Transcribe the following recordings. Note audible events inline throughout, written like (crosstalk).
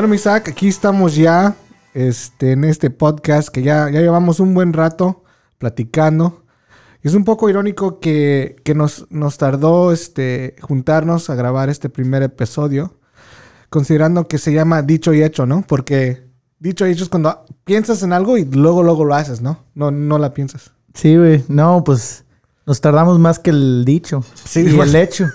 Bueno, Isaac, aquí estamos ya este, en este podcast que ya, ya llevamos un buen rato platicando. Es un poco irónico que, que nos, nos tardó este, juntarnos a grabar este primer episodio, considerando que se llama dicho y hecho, ¿no? Porque dicho y hecho es cuando piensas en algo y luego, luego lo haces, ¿no? No, no la piensas. Sí, güey. No, pues nos tardamos más que el dicho. Sí, y (laughs) pues- el hecho.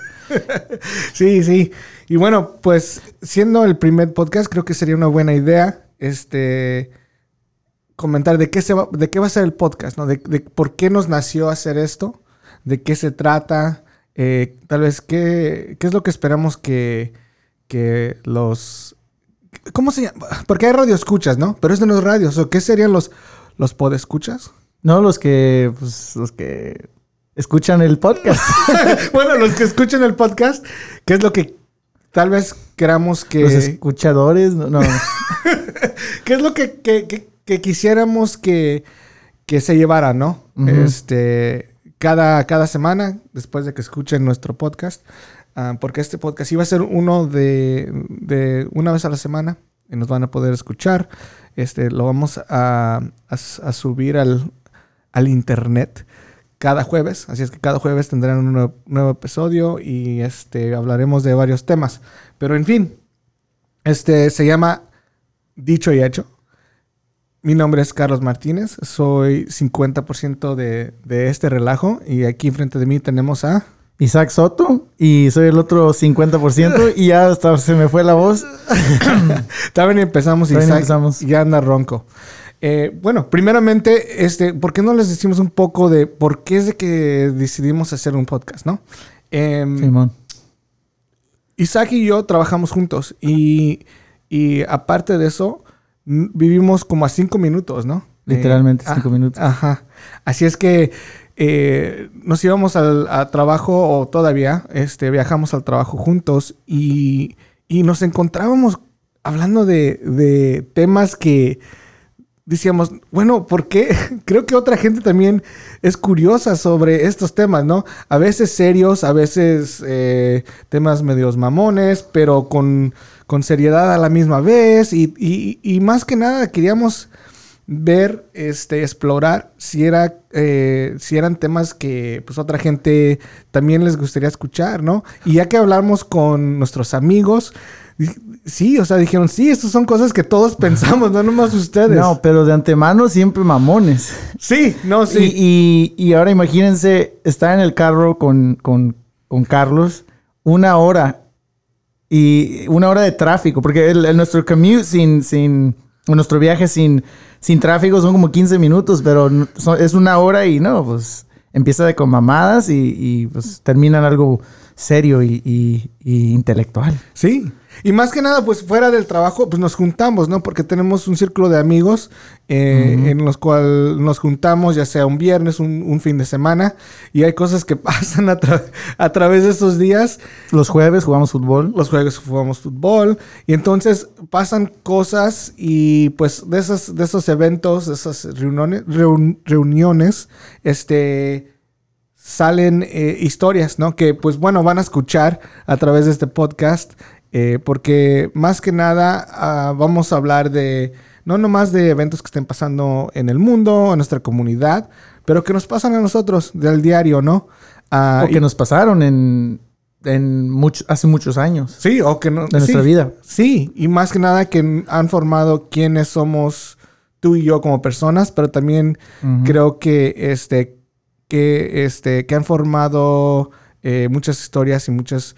(laughs) Sí, sí. Y bueno, pues siendo el primer podcast, creo que sería una buena idea este comentar de qué se va, de qué va a ser el podcast, ¿no? De, por qué nos nació hacer esto, de qué se trata, eh, tal vez qué, qué es lo que esperamos que, que los ¿Cómo se llama? Porque hay radio escuchas, ¿no? Pero esto no es radio. ¿O ¿Qué serían los, los podescuchas? No, los que, pues, los que escuchan el podcast. (laughs) bueno, los que escuchan el podcast, ¿qué es lo que tal vez queramos que... Los escuchadores, no, no. (laughs) ¿Qué es lo que, que- que- que quisiéramos que, que se llevara, no? Este, cada, cada semana, después de que escuchen nuestro podcast, ah, porque este podcast iba a ser uno de, de una vez a la semana y nos van a poder escuchar. Este, lo vamos a, a a subir al, al internet cada jueves, así es que cada jueves tendrán un nuevo, nuevo episodio y este, hablaremos de varios temas. Pero en fin, este se llama Dicho y Hecho. Mi nombre es Carlos Martínez, soy 50% de, de este relajo y aquí enfrente de mí tenemos a... Isaac Soto y soy el otro 50% (laughs) y ya hasta se me fue la voz. También empezamos Isaac empezamos. ya anda ronco. Eh, bueno, primeramente, este, ¿por qué no les decimos un poco de por qué es de que decidimos hacer un podcast, no? Em, Simón. Isaac y yo trabajamos juntos y, y aparte de eso, vivimos como a cinco minutos, ¿no? Literalmente, Eh, cinco ah, minutos. Ajá. Así es que eh, nos íbamos al a trabajo o todavía este, viajamos al trabajo juntos y, y nos encontrábamos hablando de, de temas que decíamos, bueno, ¿por qué? (laughs) Creo que otra gente también es curiosa sobre estos temas, ¿no? A veces serios, a veces eh, temas medios mamones, pero con, con seriedad a la misma vez. Y, y- y más que nada queríamos ver, este, explorar si, era, eh, si eran temas que pues otra gente también les gustaría escuchar, ¿no? Y ya que hablamos con nuestros amigos, sí, o sea, dijeron, sí, estas son cosas que todos (laughs) pensamos, no nomás ustedes. No, pero de antemano siempre mamones. Sí, no, sí. Y, y- y ahora imagínense estar en el carro con, con- con Carlos una hora y una hora de tráfico, porque el, el- nuestro commute sin, sin, nuestro viaje sin, sin tráfico son como 15 minutos, pero son- es una hora y no, pues empieza de con mamadas y, y, pues termina en algo serio y- y intelectual. Sí. Y más que nada, pues fuera del trabajo, pues nos juntamos, ¿no? Porque tenemos un círculo de amigos eh, en los cuales nos juntamos, ya sea un viernes, un, un fin de semana, y hay cosas que (laughs) pasan a, tra- a través de esos días. Los jueves jugamos fútbol. Los jueves jugamos fútbol, y entonces pasan cosas, y pues de esos, de esos eventos, de esas reuniones, reun- reuniones este salen eh, historias, ¿no? Que pues bueno, van a escuchar a través de este podcast, eh, porque más que nada ah, vamos a hablar de, no nomás de eventos que estén pasando en el mundo, en nuestra comunidad, pero que nos pasan a nosotros del diario, ¿no? Ah, o que y- nos pasaron en, en mucho- hace muchos años Sí, o que no... de nuestra vida. Sí, y más que nada que han formado quiénes somos tú y yo como personas, pero también creo que este que este que han formado eh, muchas historias y muchas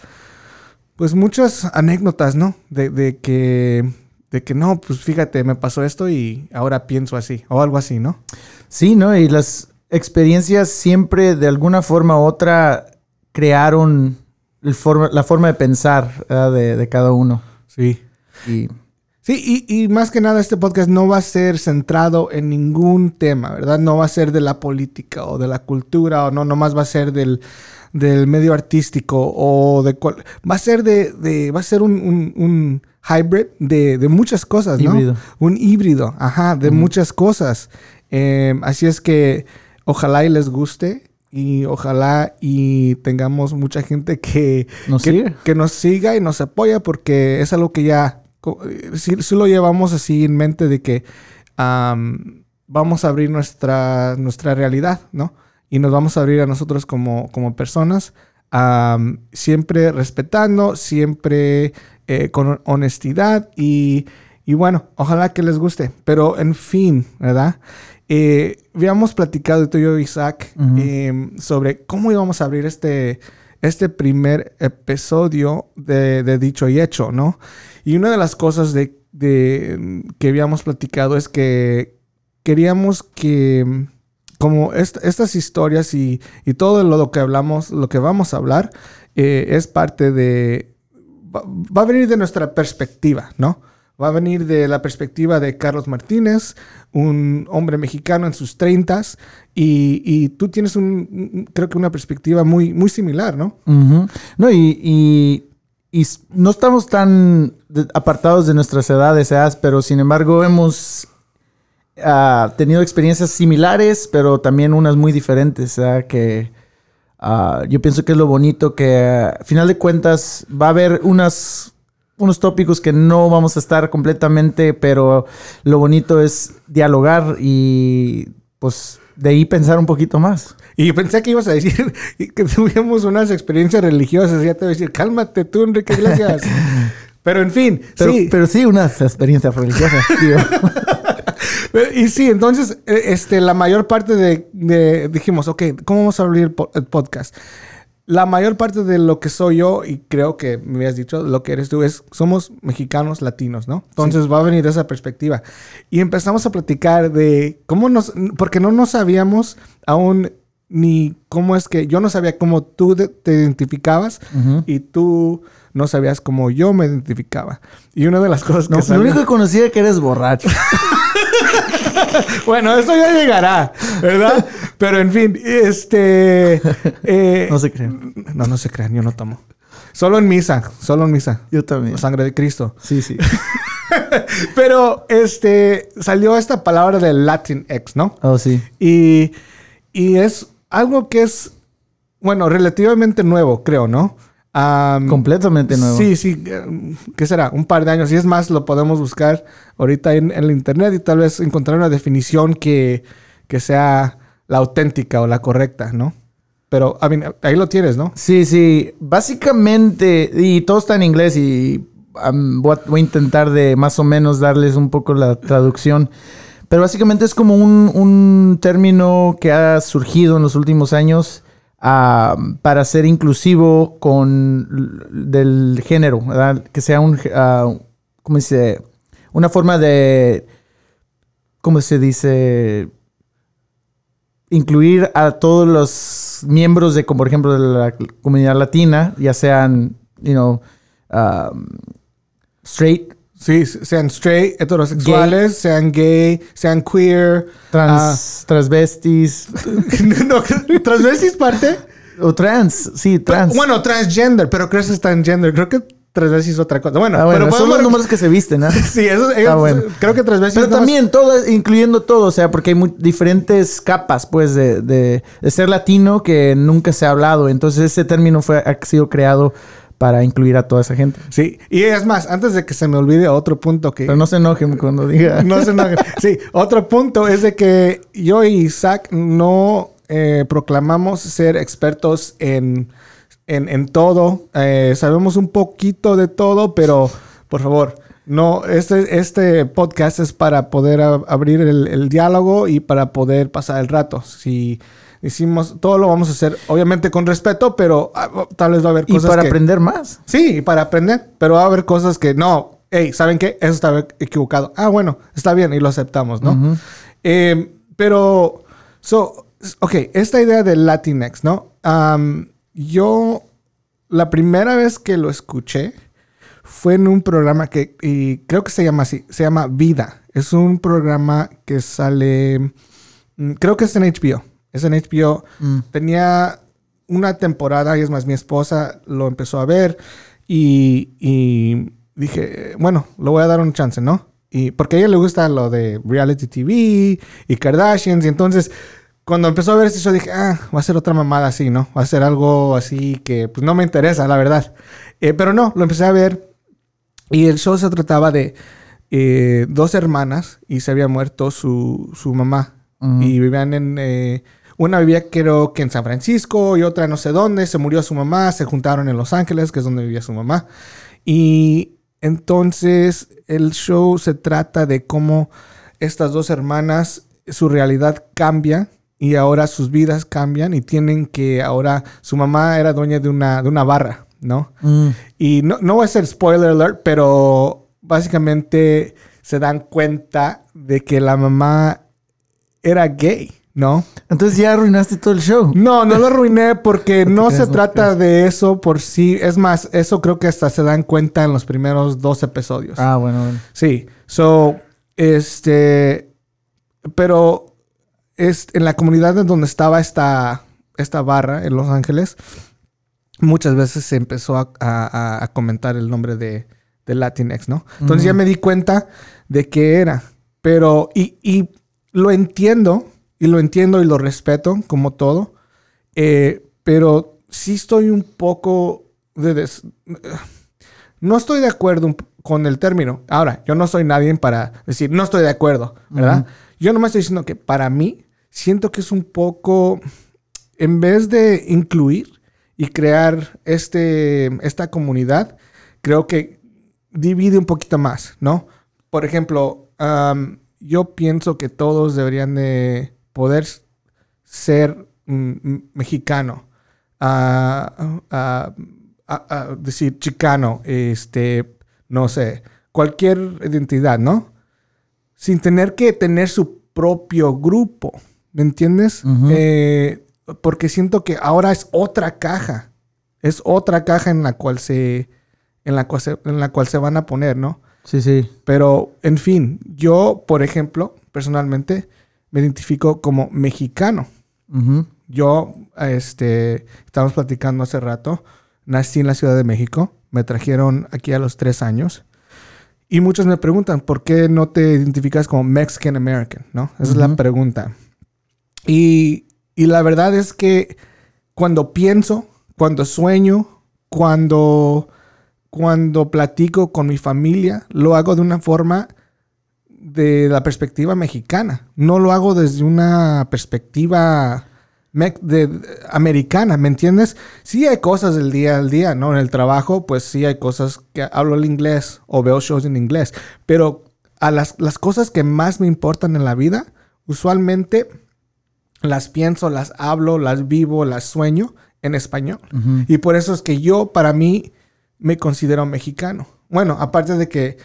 pues muchas anécdotas, ¿no? De, de que de que no, pues fíjate, me pasó esto y ahora pienso así o algo así, ¿no? Sí, ¿no? Y las experiencias siempre de alguna forma u otra crearon el forma- la forma de pensar de cada uno. Sí. Y Sí, y, y más que nada este podcast no va a ser centrado en ningún tema, ¿verdad? No va a ser de la política o de la cultura o no, nomás va a ser del, del medio artístico o de cual... Va a ser de... de- va a ser un, un- un hybrid de, de muchas cosas, ¿no? Híbrido. Un híbrido, ajá, de muchas cosas. Eh, así es que ojalá y les guste y ojalá y tengamos mucha gente que, Nos que, que nos siga y nos apoya porque es algo que ya sí, lo llevamos así en mente de que vamos a abrir nuestra, nuestra realidad, ¿no? Y nos vamos a abrir a nosotros como, como personas, siempre respetando, siempre eh, con honestidad y, y, bueno, ojalá que les guste. Pero en fin, ¿verdad? Eh, habíamos platicado tú y yo, Isaac, em, sobre cómo íbamos a abrir este, este primer episodio de, de, Dicho y Hecho, ¿no? Y una de las cosas de, de, que habíamos platicado es que queríamos que como estas historias y, y, todo lo que hablamos, lo que vamos a hablar, eh, es parte de... Va, a venir de nuestra perspectiva, ¿no? Va a venir de la perspectiva de Carlos Martínez, un hombre mexicano en sus treintas, y, y, tú tienes un, creo que una perspectiva muy, muy similar, ¿no? No, y, y, y, no estamos tan apartados de nuestras edades, ¿eh? pero sin embargo hemos ha tenido experiencias similares, pero también unas muy diferentes. Que ah, yo pienso que es lo bonito que, a final de cuentas, va a haber unas, unos tópicos que no vamos a estar completamente, pero lo bonito es dialogar y pues de ahí pensar un poquito más. Y pensé que ibas a decir (laughs) que tuvimos unas experiencias religiosas. Ya te voy a decir, cálmate tú, Enrique Iglesias. (laughs) Pero en fin, sí. Pero sí, unas experiencias religiosas, tío. (laughs) y sí, entonces, eh, este, la mayor parte de, dijimos, ok, ¿cómo vamos a abrir el podcast? La mayor parte de lo que soy yo, y creo que me habías dicho, lo que eres tú, es, somos mexicanos latinos, ¿no? Entonces va a venir esa perspectiva. Y empezamos a platicar de cómo nos, porque no nos sabíamos aún ni cómo es que, yo no sabía cómo tú te identificabas y tú no sabías cómo yo me identificaba. Y una de las cosas que... No, lo único que conocía es que eres borracho. (laughs) (laughs) bueno, eso ya llegará, ¿verdad? Pero en fin, este... Eh, no se crean. No, no se crean, yo no tomo. Solo en misa, solo en misa. Yo también. sangre de Cristo. Sí, sí. (laughs) Pero, este, salió esta palabra de Latinx, ¿no? Oh, sí. Y, y es algo que es, bueno, relativamente nuevo, creo, ¿no? Completamente nuevo. Sí, sí. ¿Qué será? Un par de años. Y es más, lo podemos buscar ahorita en, el internet y tal vez encontrar una definición que, que sea la auténtica o la correcta, ¿no? Pero ahí lo tienes, ¿no? Sí, sí. Básicamente, y todo está en inglés y voy, a, intentar de más o menos darles un poco la traducción. Pero básicamente es como un, un término que ha surgido en los últimos años para ser inclusivo con del género, que sea un, uh, ¿cómo dice? Una forma de, ¿cómo se dice? Incluir a todos los miembros de, como por ejemplo, de la comunidad latina, ya sean, you know, straight, Sí, sean straight, heterosexuales, sean gay, sean queer. Trans, uh, transvestis. (laughs) no, transvestis parte. O trans, sí, trans. bueno, transgender, pero creo que es transgender. Creo que transvestis es otra cosa. Bueno, ah, pero son los números que se visten, ¿no? (laughs) sí, eso ah, bueno. creo que transvestis. Pero también todo, incluyendo todo, o sea, porque hay diferentes capas, pues, de, de, de, ser latino que nunca se ha hablado. Entonces, ese término fue, ha sido creado para incluir a toda esa gente. Sí, y es más, antes de que se me olvide otro punto que... Pero no se enojen cuando diga. (laughs) no se enojen. Sí, otro punto es de que yo y Isaac no eh, proclamamos ser expertos en, en, todo. Eh, sabemos un poquito de todo, pero por favor, no, este, este podcast es para poder abrir el, el, diálogo y para poder pasar el rato. Si Hicimos, todo lo vamos a hacer, obviamente con respeto, pero ah, oh, tal vez va a haber cosas. Y para aprender más. Sí, para aprender, pero va a haber cosas que no, hey, ¿saben qué? Eso está equivocado. Ah, bueno, está bien y lo aceptamos, ¿no? Em, pero, so, ok, esta idea del Latinx, ¿no? yo, la primera vez que lo escuché fue en un programa que, y creo que se llama así, se llama Vida. Es un programa que sale, mm, creo que es en HBO. Es en HBO. Mm. Tenía una temporada, y es más, mi esposa lo empezó a ver y, dije, bueno, lo voy a dar un chance, ¿no? Y porque a ella le gusta lo de reality TV y Kardashians, y entonces cuando empezó a ver eso dije, ah, va a ser otra mamada así, ¿no? Va a ser algo así que pues no me interesa, la verdad. Eh, pero no, lo empecé a ver Y el show se trataba de eh, dos hermanas y se había muerto su, su mamá. Y vivían en... eh, una vivía creo que en San Francisco y otra no sé dónde. Se murió su mamá, se juntaron en Los Ángeles, que es donde vivía su mamá. Y entonces el show se trata de cómo estas dos hermanas, su realidad cambia y ahora sus vidas cambian y tienen que ahora, su mamá era dueña de una, de una barra, ¿no? Mm. Y no, no voy a hacer spoiler alert, pero básicamente se dan cuenta de que la mamá era gay, ¿no? Entonces ya arruinaste todo el show. No, no lo arruiné porque (laughs) no se trata de eso por sí. Es más, eso creo que hasta se dan cuenta en los primeros dos episodios. Ah, bueno, bueno. Sí. So, este. Pero es en la comunidad en donde estaba esta, esta barra en Los Ángeles, muchas veces se empezó a, a- a comentar el nombre de, de Latinx, ¿no? Entonces ya me di cuenta de qué era. Pero, y, y lo entiendo, y lo entiendo y lo respeto, como todo. eh, pero sí estoy un poco de des- no estoy de acuerdo con el término. Ahora, yo no soy nadie para decir no estoy de acuerdo, ¿verdad? Yo nomás estoy diciendo que para mí siento que es un poco, en vez de incluir y crear este, esta comunidad, creo que divide un poquito más, ¿no? Por ejemplo, yo pienso que todos deberían de poder ser mm, mm, mexicano. Ah, decir chicano, este, no sé, cualquier identidad, ¿no? Sin tener que tener su propio grupo, ¿me entiendes? Eh, porque siento que ahora es otra caja, es otra caja en la cual se, en la cual se, en la cual se van a poner, ¿no? Sí, sí. Pero, en fin, yo, por ejemplo, personalmente, me identifico como mexicano. Yo, este, estábamos platicando hace rato, nací en la Ciudad de México, me trajeron aquí a los tres años. Y muchos me preguntan, ¿por qué no te identificas como Mexican American? ¿No? Esa es la pregunta. Y, y la verdad es que cuando pienso, cuando sueño, cuando, cuando platico con mi familia, lo hago de una forma de la perspectiva mexicana. No lo hago desde una perspectiva me- de, de- americana, ¿me entiendes? Sí hay cosas del día al día, ¿no? En el trabajo, pues sí hay cosas que hablo el inglés o veo shows en inglés, pero a las, las cosas que más me importan en la vida, usualmente las pienso, las hablo, las vivo, las sueño en español. Y por eso es que yo, para mí, me considero mexicano. Bueno, aparte de que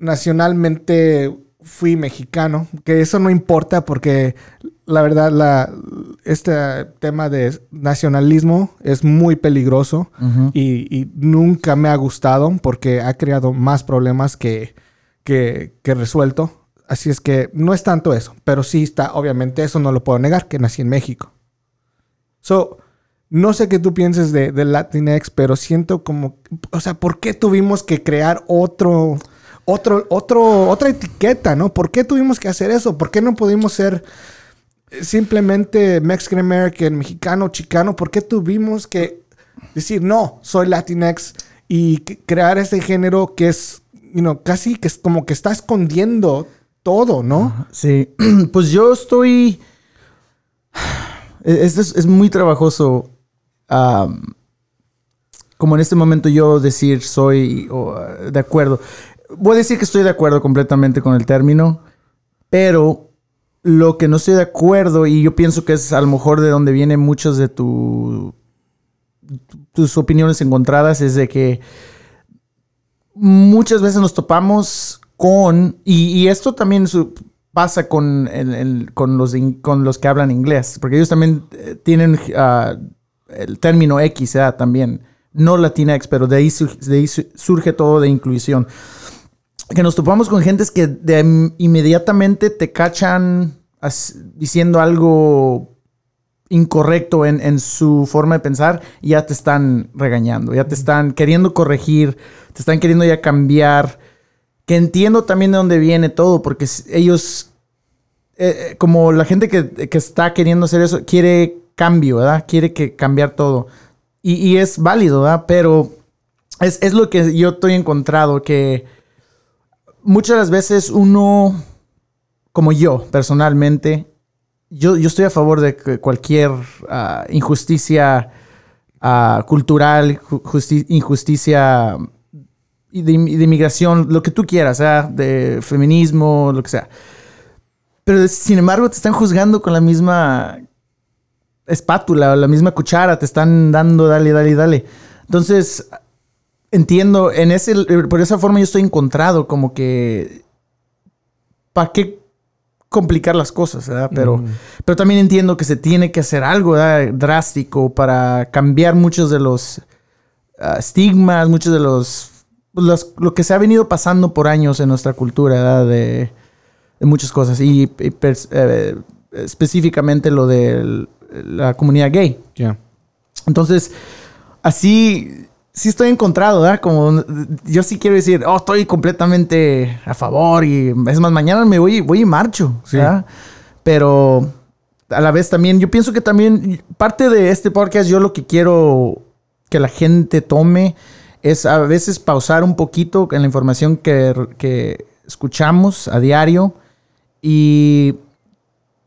nacionalmente fui mexicano, que eso no importa porque la verdad, la, este tema de nacionalismo es muy peligroso y, y nunca me ha gustado porque ha creado más problemas que, que, que resuelto. Así es que no es tanto eso, pero sí está, obviamente, eso no lo puedo negar, que nací en México. So, no sé qué tú pienses de, de Latinx, pero siento como, o sea, ¿por qué tuvimos que crear otro, otro, otro, otra etiqueta, no? ¿Por qué tuvimos que hacer eso? ¿Por qué no pudimos ser eh, simplemente Mexican American, mexicano, chicano? ¿Por qué tuvimos que decir, no, soy Latinx y crear este género que es, you know, casi que es como que está escondiendo todo, ¿no? Sí, (clears throat) pues yo estoy. (sighs) Esto es, muy trabajoso. como en este momento yo decir soy o, uh, de acuerdo. Voy a decir que estoy de acuerdo completamente con el término, pero lo que no estoy de acuerdo, y yo pienso que es a lo mejor de donde vienen muchas de tu, tus opiniones encontradas, es de que muchas veces nos topamos con, y, esto también su- pasa con, el- con, los con los que hablan inglés, porque ellos también eh, tienen ah, el término X ¿verdad? también, no Latinx, pero de ahí, de ahí su- surge todo de inclusión. Que nos topamos con gentes que de- inmediatamente te cachan diciendo algo incorrecto en, en su forma de pensar y ya te están regañando, ya te están queriendo corregir, te están queriendo ya cambiar. Que entiendo también de dónde viene todo, porque ellos, eh, eh, como la gente que, que está queriendo hacer eso, quiere cambio, ¿verdad? Quiere que cambiar todo. Y, y es válido, ¿verdad? Pero es, es lo que yo estoy encontrado, que muchas las veces uno, como yo personalmente, yo, yo estoy a favor de cualquier ah, injusticia ah, cultural, ju- justi- injusticia de, de inmigración, lo que tú quieras, sea de feminismo, lo que sea. Pero sin embargo te están juzgando con la misma espátula o la misma cuchara, te están dando, dale, dale, dale. Entonces, entiendo, en ese, por esa forma yo estoy encontrado, como que, ¿para qué complicar las cosas? verdad? Pero, pero también entiendo que se tiene que hacer algo ¿verdad? drástico para cambiar muchos de los ah, estigmas, muchos de los, los- lo que se ha venido pasando por años en nuestra cultura, ¿verdad? De, de muchas cosas. Y, eh, específicamente lo de la comunidad gay. Ya. Entonces, así sí estoy encontrado, ¿verdad? Como yo sí quiero decir, oh, estoy completamente a favor y es más, mañana me voy, voy y marcho, Sí. ¿verdad? Pero a la vez también, yo pienso que también parte de este podcast, yo lo que quiero que la gente tome es a veces pausar un poquito en la información que, que escuchamos a diario y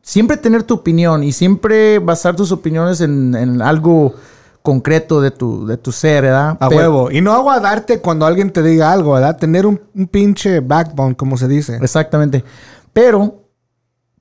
siempre tener tu opinión y siempre basar tus opiniones en, en algo concreto de tu, de tu ser, ¿verdad? A Pero- huevo. Y no aguardarte cuando alguien te diga algo, ¿verdad? Tener un, un pinche backbone, como se dice. Exactamente. Pero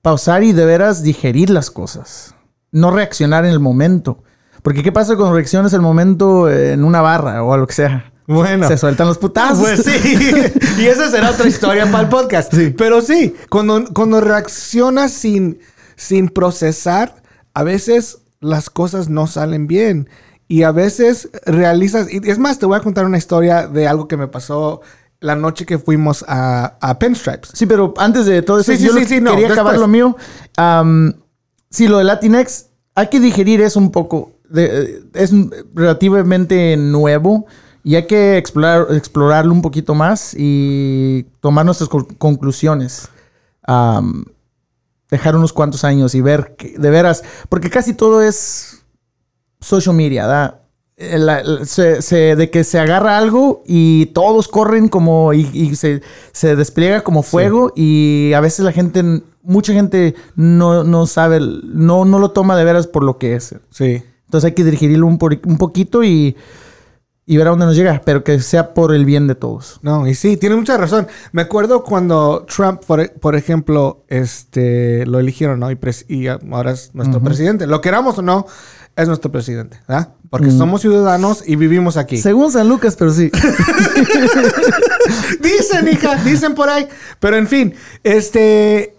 pausar y de veras digerir las cosas. No reaccionar en el momento. Porque ¿qué pasa cuando reaccionas en el momento en una barra o a lo que sea? Bueno. Se sueltan los putazos. Pues sí. (laughs) y esa será otra historia para el podcast. Pero sí, cuando, cuando reaccionas sin, sin procesar, a veces las cosas no salen bien. Y a veces realizas... Y es más, te voy a contar una historia de algo que me pasó la noche que fuimos a, a Pinstripes. Sí, pero antes de todo eso, Sí, sí, yo sí, no, quería acabar lo mío. Sí, lo de Latinx, hay que digerir eso un poco. De- es relativamente nuevo y hay que explorar, explorarlo un poquito más y tomar nuestras co- conclusiones. Dejar unos cuantos años y ver que- de veras, porque casi todo es social media, ¿da? Eh, la- la- se- se- de que se agarra algo y todos corren como y, y se, se despliega como fuego y a veces la gente, mucha gente no, no sabe, no, no lo toma de veras por lo que es. Sí. Entonces hay que dirigirlo un, un poquito y, y ver a dónde nos llega, pero que sea por el bien de todos. No, y sí, tiene mucha razón. Me acuerdo cuando Trump, por, por ejemplo, este, lo eligieron, ¿no? Y, pres- y ahora es nuestro presidente. Lo queramos o no, es nuestro presidente, ¿verdad? Porque somos ciudadanos y vivimos aquí. Según San Lucas, pero sí. (laughs) dicen, hija, dicen por ahí. Pero en fin, este,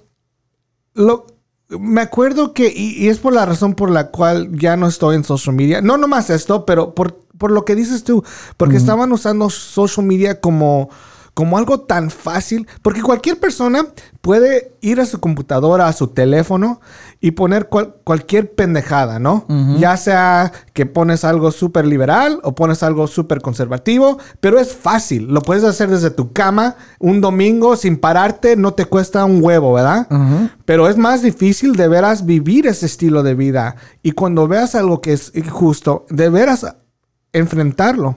lo, me acuerdo que, y, y es por la razón por la cual ya no estoy en social media. No nomás esto, pero por, por lo que dices tú, porque estaban usando social media como, como algo tan fácil, porque cualquier persona puede ir a su computadora, a su teléfono y poner cual- cualquier pendejada, ¿no? Ya sea que pones algo súper liberal o pones algo súper conservativo, pero es fácil, lo puedes hacer desde tu cama un domingo sin pararte, no te cuesta un huevo, ¿verdad? Pero es más difícil de veras vivir ese estilo de vida y cuando veas algo que es injusto, de veras enfrentarlo.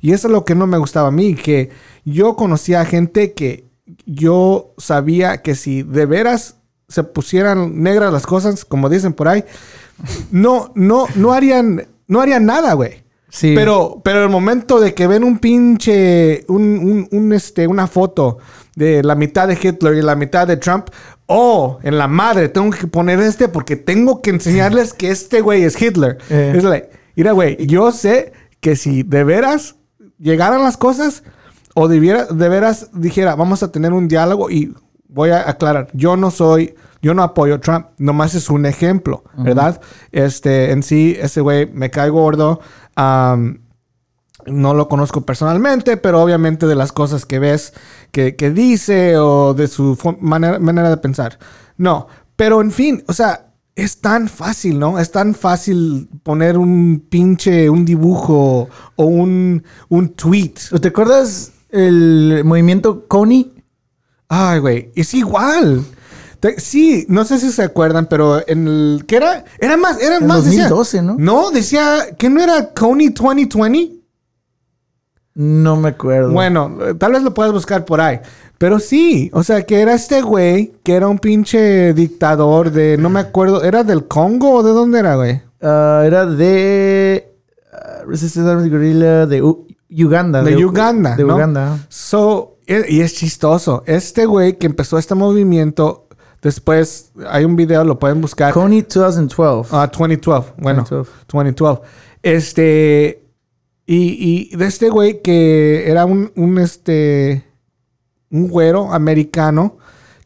Y eso es lo que no me gustaba a mí, que yo conocía a gente que yo sabía que si de veras se pusieran negras las cosas, como dicen por ahí, no, no, no harían, no harían nada, güey. Sí. Pero, pero el momento de que ven un pinche, un, un- un, este, una foto de la mitad de Hitler y la mitad de Trump, oh, en la madre, tengo que poner este porque tengo que enseñarles que este güey es Hitler. Eh. Es like, mira, güey, yo sé que si de veras llegaran las cosas o debiera, de veras dijera, vamos a tener un diálogo y voy a aclarar, yo no soy, yo no apoyo a Trump, nomás es un ejemplo, ¿verdad? Este, en sí, ese güey me cae gordo. am, no lo conozco personalmente, pero obviamente de las cosas que ves que, que dice o de su manera, manera de pensar. No, pero en fin, o sea, es tan fácil, ¿no? Es tan fácil poner un pinche, un dibujo o un, un tweet. ¿Te acuerdas el movimiento Coney? Ay, güey, es igual. Te- sí, no sé si se acuerdan, pero en el... ¿Qué era? Era más, era En más... decía- 2012, ¿no? No, decía que no era Coney 2020. No me acuerdo. Bueno, eh, tal vez lo puedas buscar por ahí. Pero sí, o sea, que era este güey, que era un pinche dictador de, no me acuerdo, ¿era del Congo o de dónde era, güey? Ah, era de uh, Resistance Army Guerrilla de U- Uganda. De U- Uganda, De ¿no? Uganda. So, e- y es chistoso. Este güey que empezó este movimiento, después hay un video, lo pueden buscar. Coney 2012. Ah, 2012. Bueno, 2012. 2012. Este. Y, y de este güey que era un, un este. Un güero americano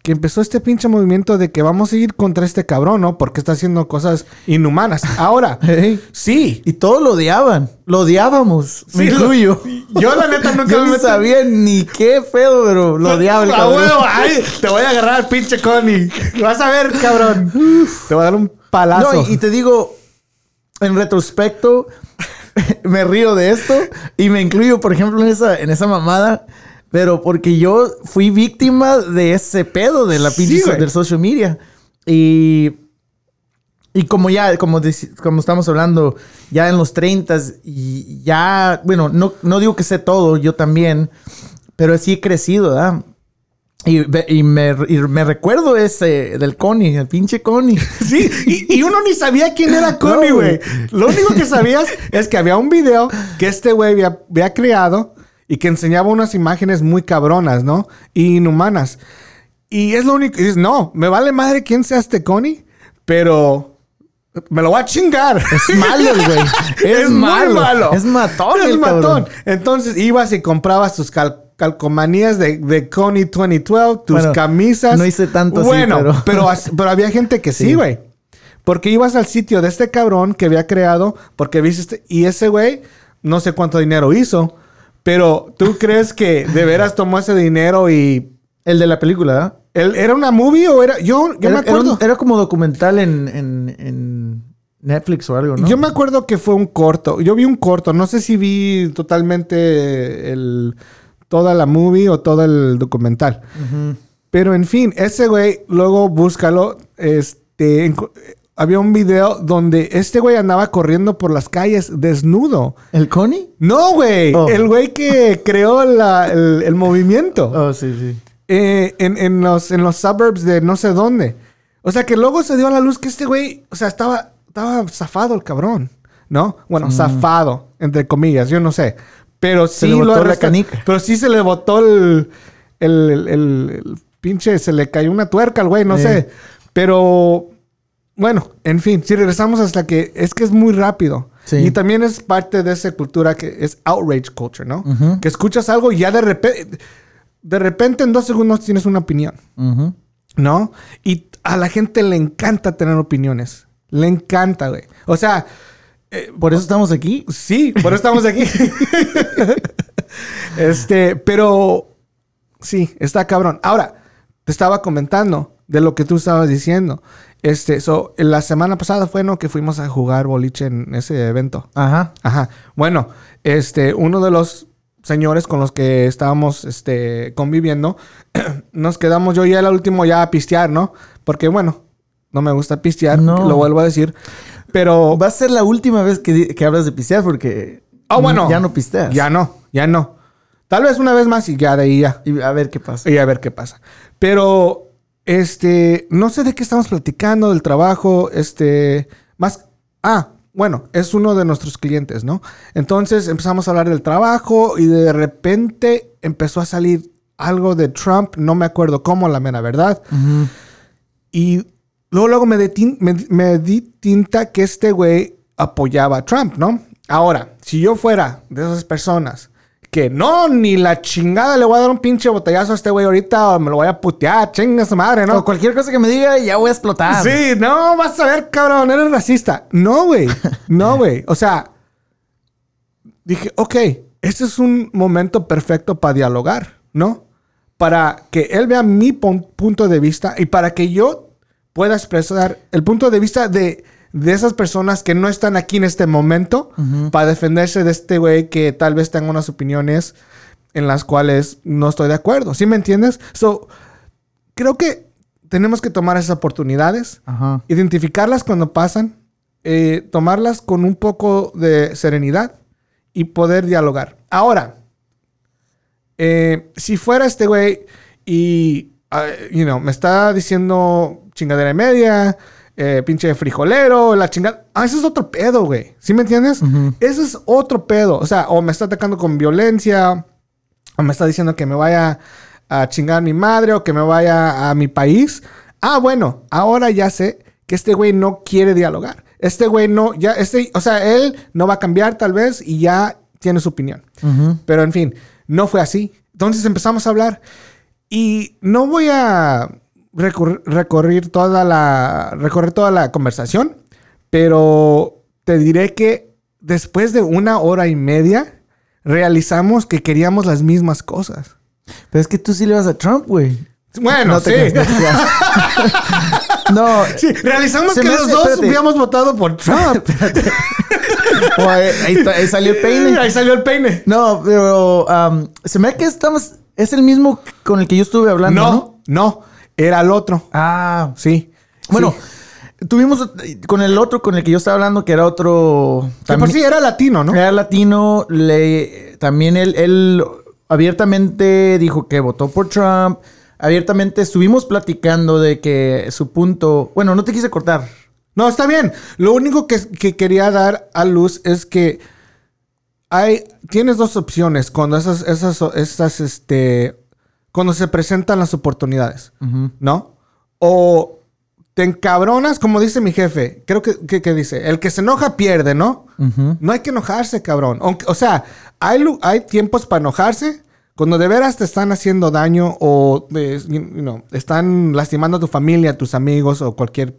que empezó este pinche movimiento de que vamos a ir contra este cabrón, ¿no? Porque está haciendo cosas inhumanas. (laughs) Ahora, Hey. sí. Y todos lo odiaban. Lo odiábamos. me Sí, lo- incluyo. Yo, la neta, nunca (laughs) Yo me sabía ni qué pedo, pero lo odiaba el ¡A cabrón. huevo! ¡Ay! (laughs) Te voy a agarrar, pinche Connie. Vas a ver, cabrón. Te voy a dar un palazo. No, y, y te digo, en retrospecto, me río de esto y me incluyo, por ejemplo, en esa, en esa mamada, pero porque yo fui víctima de ese pedo de la pinche del social media. Y, y como ya, como, como estamos hablando, ya en los 30 y ya, bueno, no, no digo que sé todo, yo también, pero sí he crecido, ¿verdad? Y, y me, y me recuerdo ese del Connie, el pinche Connie. (laughs) Sí, y, y uno ni sabía quién era (laughs) Connie, No, güey. güey. Lo único que sabías (laughs) es que había un video que este güey había, había creado y que enseñaba unas imágenes muy cabronas, ¿no? Y inhumanas. Y es lo único. Y dices, no, me vale madre quién sea este Connie, pero me lo voy a chingar. Es malo, güey. (laughs) Es, muy malo. Es matón, Es matón. cabrón. Entonces ibas y comprabas tus cal- calcomanías de, de Connie 2012, tus Bueno, camisas. no hice tanto así, Bueno, pero- (laughs) pero... (laughs) as- pero había gente que sí, Sí. güey. Porque ibas al sitio de este cabrón que había creado, porque viste, y ese güey, no sé cuánto dinero hizo, pero tú crees que de veras tomó ese dinero y El de la película, ¿verdad? él era una movie o era, yo, yo era, me acuerdo. Era, un- era como documental en, en, en Netflix o algo, ¿no? Yo me acuerdo que fue un corto. Yo vi un corto. No sé si vi totalmente el, toda la movie o todo el documental. Pero en fin, ese güey, luego búscalo. Este, había un video donde este güey andaba corriendo por las calles desnudo. ¿El Connie? No, güey. Oh. El güey que creó la- el, el movimiento. Oh, sí, sí. Eh, en, en los, en los suburbs de no sé dónde. O sea, que luego se dio a la luz que este güey, o sea, estaba, estaba zafado el cabrón, ¿no? Bueno, zafado, entre comillas, yo no sé. Pero sí le lo botó la arresta- canica. Pero sí se le botó el, el, pinche, se le cayó una tuerca al güey, no Sí. sé. Pero, bueno, en fin, si regresamos hasta que es que es muy rápido. Sí. Y también es parte de esa cultura que es outrage culture, ¿no? Que escuchas algo y ya de repente, de repente en dos segundos tienes una opinión. ¿no? Y a la gente le encanta tener opiniones. Le encanta, güey. O sea, eh, Por eso estamos aquí. sí, por eso estamos aquí. (laughs) este, pero sí, está cabrón. Ahora, te estaba comentando de lo que tú estabas diciendo. Este, so, la semana pasada fue, ¿no? Que fuimos a jugar boliche en ese evento. Ajá. Ajá. Bueno, este, uno de los señores con los que estábamos este, conviviendo, (clears throat) nos quedamos yo y él al último ya a pistear, ¿no? Porque, bueno, no me gusta pistear, No. lo vuelvo a decir. Pero. Va a ser la última vez que, que hablas de pistear porque Ah, bueno. ya no pisteas. Ya no, ya no. Tal vez una vez más y ya de ahí ya. Y a ver qué pasa. Y a ver qué pasa. Pero, este, no sé de qué estamos platicando, del trabajo, este, más, ah, bueno, es uno de nuestros clientes, ¿no? Entonces empezamos a hablar del trabajo y de repente empezó a salir algo de Trump, no me acuerdo cómo, la mera verdad. Y luego, luego me, detin- me, me di tinta que este güey apoyaba a Trump, ¿no? Ahora, si yo fuera de esas personas que no, ni la chingada le voy a dar un pinche botellazo a este güey ahorita o me lo voy a putear, chinga su madre, ¿no? O cualquier cosa que me diga, ya voy a explotar. Sí, no, vas a ver, cabrón, eres racista. No, güey. No, (laughs) güey. O sea, dije, ok, este es un momento perfecto para dialogar, ¿no? Para que él vea mi punto de vista y para que yo pueda expresar el punto de vista de, de esas personas que no están aquí en este momento para defenderse de este güey que tal vez tenga unas opiniones en las cuales no estoy de acuerdo. ¿Sí me entiendes? So, creo que tenemos que tomar esas oportunidades, Ajá. identificarlas cuando pasan, eh, tomarlas con un poco de serenidad y poder dialogar. Ahora, eh, si fuera este güey y, ah, you know, me está diciendo chingadera y media, eh, pinche frijolero, la chingada. Ah, eso es otro pedo, güey. ¿Sí me entiendes? Eso es otro pedo. O sea, o me está atacando con violencia, o me está diciendo que me vaya a chingar a mi madre, o que me vaya a mi país. Ah, bueno, ahora ya sé que este güey no quiere dialogar. Este güey no, ya, este, o sea, él no va a cambiar tal vez y ya tiene su opinión. Pero en fin, no fue así. Entonces empezamos a hablar y no voy a recurrir, recorrer toda la, recorrer toda la conversación, pero te diré que después de una hora y media realizamos que queríamos las mismas cosas. Pero es que tú sí le vas a Trump, güey. Bueno, No sí. creas, no te creas. (laughs) No, Sí, realizamos que los hace- dos espérate. habíamos votado por Trump. (laughs) o ahí, ahí está- ahí salió el peine. Ahí salió el peine. No, pero um, se me da que estamos. Es el mismo con el que yo estuve hablando. No, no, era el otro. Ah, Sí. bueno. Sí. Tuvimos con el otro con el que yo estaba hablando, que era otro. Que por sí era latino, ¿no? Era latino. Le, también él, él abiertamente dijo que votó por Trump. Abiertamente estuvimos platicando de que su punto. Bueno, no te quise cortar. No, está bien. Lo único que, que quería dar a luz es que hay, tienes dos opciones cuando esas, esas, esas, este, cuando se presentan las oportunidades, ¿no? O te encabronas, como dice mi jefe, creo que, que, que dice, el que se enoja pierde, ¿no? No hay que enojarse, cabrón. Aunque- o sea, hay, hay tiempos para enojarse. Cuando de veras te están haciendo daño o eh, you know, están lastimando a tu familia, a tus amigos o cualquier,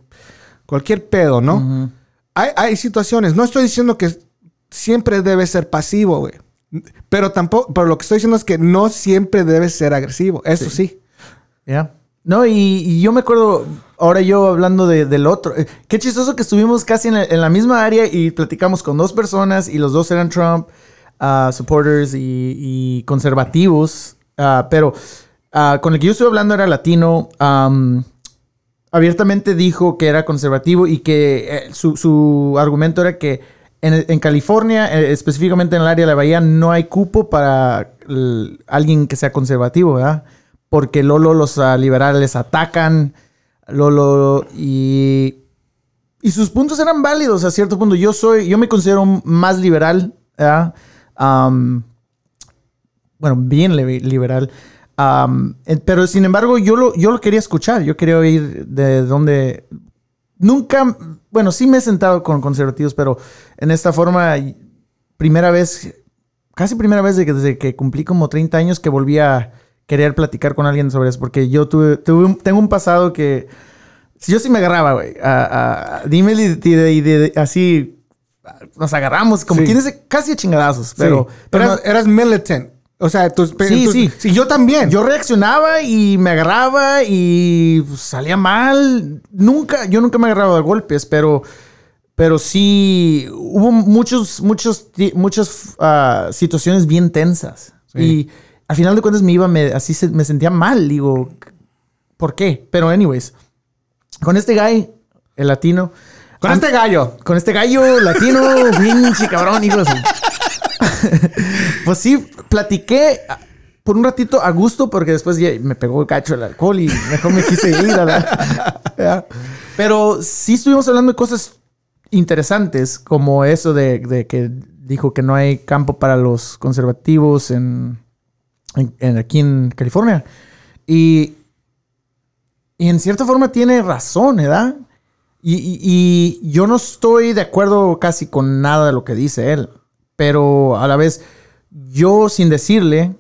cualquier pedo, ¿no? hay, hay situaciones. No estoy diciendo que siempre debe ser pasivo, güey. Pero tampoco, pero lo que estoy diciendo es que no siempre debe ser agresivo. Eso sí. Ya. No, y, y yo me acuerdo, ahora yo hablando de- del otro, eh, qué chistoso que estuvimos casi en la, en la misma área y platicamos con dos personas y los dos eran Trump ah, supporters y, y conservativos, ah, pero ah, con el que yo estuve hablando era latino, am, abiertamente dijo que era conservativo y que eh, su, su argumento era que en, California, eh, específicamente en el área de la bahía, no hay cupo para alguien que sea conservativo, ¿verdad? Porque Lolo los ah, liberales atacan, Lolo y... Y sus puntos eran válidos a cierto punto. Yo soy, yo me considero más liberal, ¿verdad? Bueno, bien li- liberal. Eh, pero sin embargo, yo lo, yo lo quería escuchar. Yo quería oír de dónde. Nunca, bueno, sí me he sentado con conservativos, pero en esta forma, primera vez, casi primera vez desde que cumplí como 30 años que volví a querer platicar con alguien sobre eso, porque yo tuve, tuve un- tengo un pasado que yo sí me agarraba, güey. a- a- Dime y, así nos agarramos como Sí. quienes casi a chingadazos, pero, Sí. pero eras, no- eras militant. O sea, tus... Sí, tus- sí. Sí, yo también. Yo reaccionaba y me agarraba y salía mal. Nunca, yo nunca me agarraba de golpes, pero, pero sí hubo muchos, muchos, muchas ah, situaciones bien tensas. Sí. Y al final de cuentas me iba, me, así se- me sentía mal. Digo, ¿por qué? Pero anyways, con este guy, el latino, Con este gallo. con este gallo latino, (laughs) pinche cabrón, hijo de (laughs) pues sí, platiqué por un ratito a gusto porque después ya me pegó el cacho el alcohol y mejor me quise ir. a la-. (laughs) Pero sí estuvimos hablando de cosas interesantes como eso de, de que dijo que no hay campo para los conservativos en, en- en- aquí en California. Y, y en cierta forma tiene razón, ¿verdad? Y, y- y yo no estoy de acuerdo casi con nada de lo que dice él, pero a la vez yo sin decirle,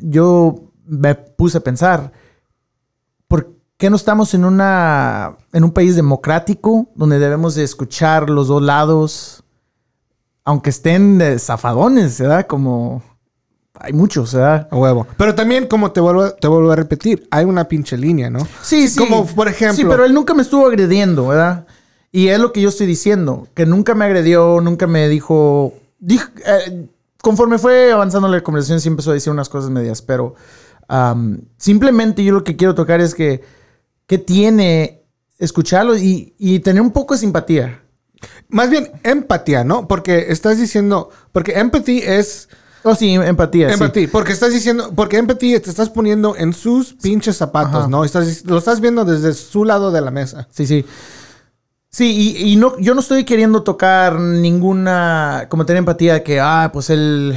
yo me puse a pensar, ¿por qué no estamos en, una, en un país democrático donde debemos de escuchar los dos lados, aunque estén eh, zafadones, ¿verdad? Como hay muchos, ¿verdad? A huevo. Pero también, como te vuelvo, te vuelvo a repetir, hay una pinche línea, ¿no? Sí, sí. Como, por ejemplo... Sí, pero él nunca me estuvo agrediendo, ¿verdad? Y es lo que yo estoy diciendo, que nunca me agredió, nunca me dijo... dijo- eh, conforme fue avanzando la conversación, sí empezó a decir unas cosas medias, pero am, simplemente yo lo que quiero tocar es que, que tiene escucharlo y, y tener un poco de simpatía. Más bien empatía, ¿no? Porque estás diciendo, porque empathy es Oh, sí, empatía. sí. Empatía, porque estás diciendo, porque empatía te estás poniendo en sus pinches zapatos, Ajá. ¿no? Estás, lo estás viendo desde su lado de la mesa. Sí, sí. Sí, y, y no, yo no estoy queriendo tocar ninguna, como tener empatía de que, ah, pues él,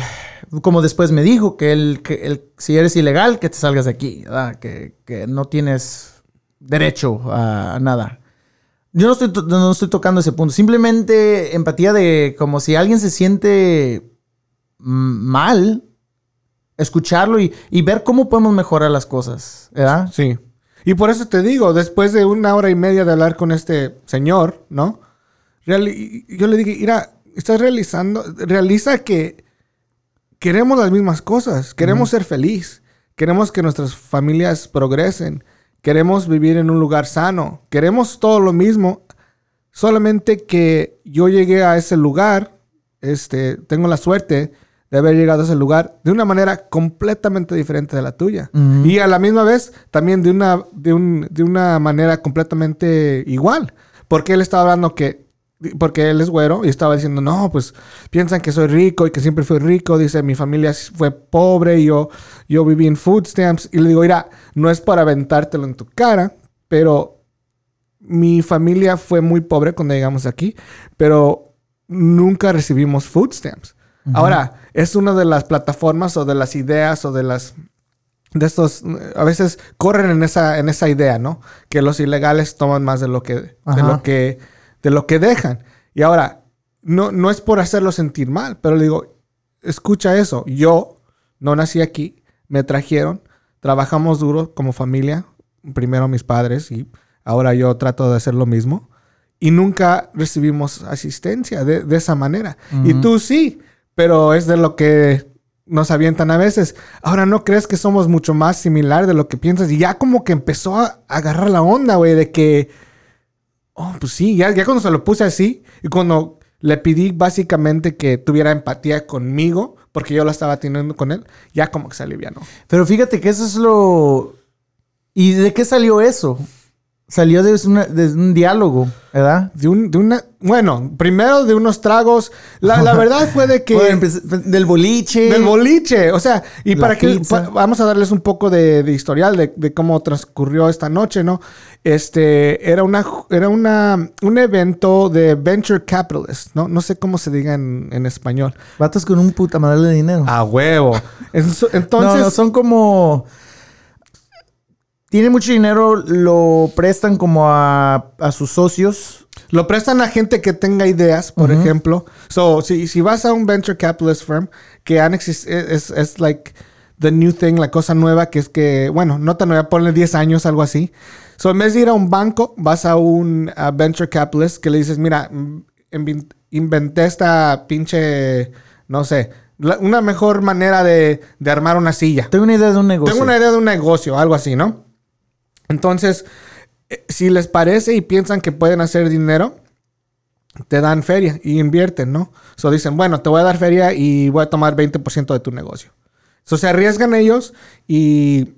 como después me dijo, que él, que él, si eres ilegal, que te salgas de aquí, ¿verdad? Que, que no tienes derecho a, nada. Yo no estoy, to- no estoy tocando ese punto. Simplemente empatía de como si alguien se siente mal, escucharlo y, y ver cómo podemos mejorar las cosas, ¿verdad? Sí. Y por eso te digo, después de una hora y media de hablar con este señor, ¿no? Reali- yo le dije, mira, estás realizando, realiza que queremos las mismas cosas, queremos ser feliz, queremos que nuestras familias progresen, queremos vivir en un lugar sano, queremos todo lo mismo, solamente que yo llegué a ese lugar, este, tengo la suerte de haber llegado a ese lugar de una manera completamente diferente de la tuya. Ujú. Y a la misma vez también de una, de, un- de una manera completamente igual. Porque él estaba hablando que, porque él es güero y estaba diciendo, no, pues piensan que soy rico y que siempre fui rico. Dice, mi familia fue pobre y yo, yo viví en food stamps. Y le digo, mira, no es para aventártelo en tu cara, pero mi familia fue muy pobre cuando llegamos aquí, pero nunca recibimos food stamps. Ahora, es una de las plataformas o de las ideas o de las de estos a veces corren en esa en esa idea, ¿no? Que los ilegales toman más de lo que de lo que de lo que dejan. Y ahora no no es por hacerlo sentir mal, pero le digo, escucha eso. Yo no nací aquí, me trajeron, trabajamos duro como familia, primero mis padres y ahora yo trato de hacer lo mismo y nunca recibimos asistencia de, de esa manera. Y tú sí, pero es de lo que nos avientan a veces. Ahora, ¿no crees que somos mucho más similar de lo que piensas? Y ya como que empezó a agarrar la onda, güey, de que, oh, pues sí, ya, ya cuando se lo puse así y cuando le pedí básicamente que tuviera empatía conmigo, porque yo la estaba teniendo con él, ya como que se alivianó. Pero fíjate que eso es lo... ¿Y de qué salió eso? Salió de, una- de un diálogo, ¿verdad? De, un, de una, bueno, primero de unos tragos. La, la (laughs) verdad fue de que... Bueno, empe- del boliche. Del boliche, o sea, y para que pa- vamos a darles un poco de, de historial de, de cómo transcurrió esta noche, ¿no? Este era una era una un evento de venture capitalist, ¿no? No sé cómo se diga en, en español. Vatos con un puta madre de dinero. A huevo. (laughs) Entonces, no, no, son como... Tienen mucho dinero, lo prestan como a, a sus socios. Lo prestan a gente que tenga ideas, por ejemplo. So, si, si vas a un venture capitalist firm que han exist- es, es like the new thing, la cosa nueva, que es que, bueno, no tan nueva, ponle 10 años, algo así. So, en vez de ir a un banco, vas a un a venture capitalist que le dices, mira, mm, inven- inventé esta pinche, no sé, la- una mejor manera de, de armar una silla. Tengo una idea de un negocio. Tengo una idea de un negocio, algo así, ¿no? Entonces, eh, si les parece y piensan que pueden hacer dinero, te dan feria y invierten, ¿no? So dicen, bueno, te voy a dar feria y voy a tomar 20% de tu negocio. So se arriesgan ellos y,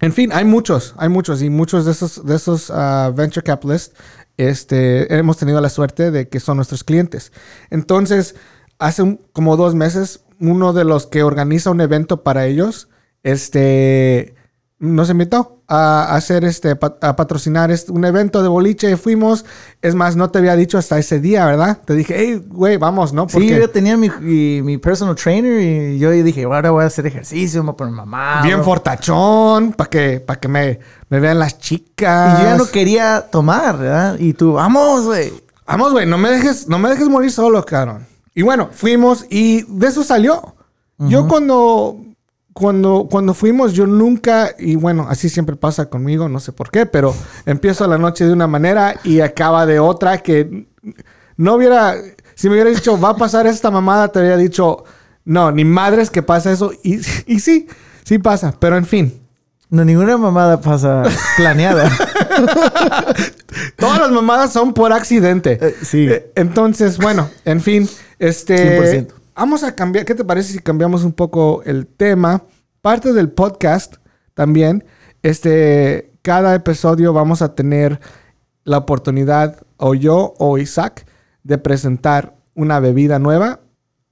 en fin, hay muchos, hay muchos y muchos de esos, de esos ah, venture capitalists, este, hemos tenido la suerte de que son nuestros clientes. Entonces, hace como dos meses, uno de los que organiza un evento para ellos, este, nos invitó a hacer este, a patrocinar este, un evento de boliche. Fuimos, es más, no te había dicho hasta ese día, ¿verdad? Te dije, hey, güey, vamos, ¿no? Sí, yo tenía mi, mi, personal trainer y yo dije, ahora voy a hacer ejercicio, me voy a poner mamá. bien fortachón, para que, para que me, me vean las chicas. Y yo ya no quería tomar, ¿verdad? Y tú, vamos, güey. Vamos, güey, no me dejes, no me dejes morir solo, cabrón. Y bueno, fuimos y de eso salió. Yo cuando, cuando, cuando fuimos, yo nunca, y bueno, así siempre pasa conmigo, no sé por qué, pero empiezo la noche de una manera y acaba de otra que no hubiera, si me hubiera dicho, va a pasar esta mamada, te habría dicho, no, ni madres que pasa eso. Y, (laughs) y sí, sí pasa, pero en fin. No, ninguna mamada pasa planeada. (laughs) Todas las mamadas son por accidente. Eh, sí. Eh, Entonces, bueno, en fin, este 100%. Vamos a cambiar, ¿qué te parece si cambiamos un poco el tema? Parte del podcast también, este cada episodio vamos a tener la oportunidad o yo o Isaac de presentar una bebida nueva,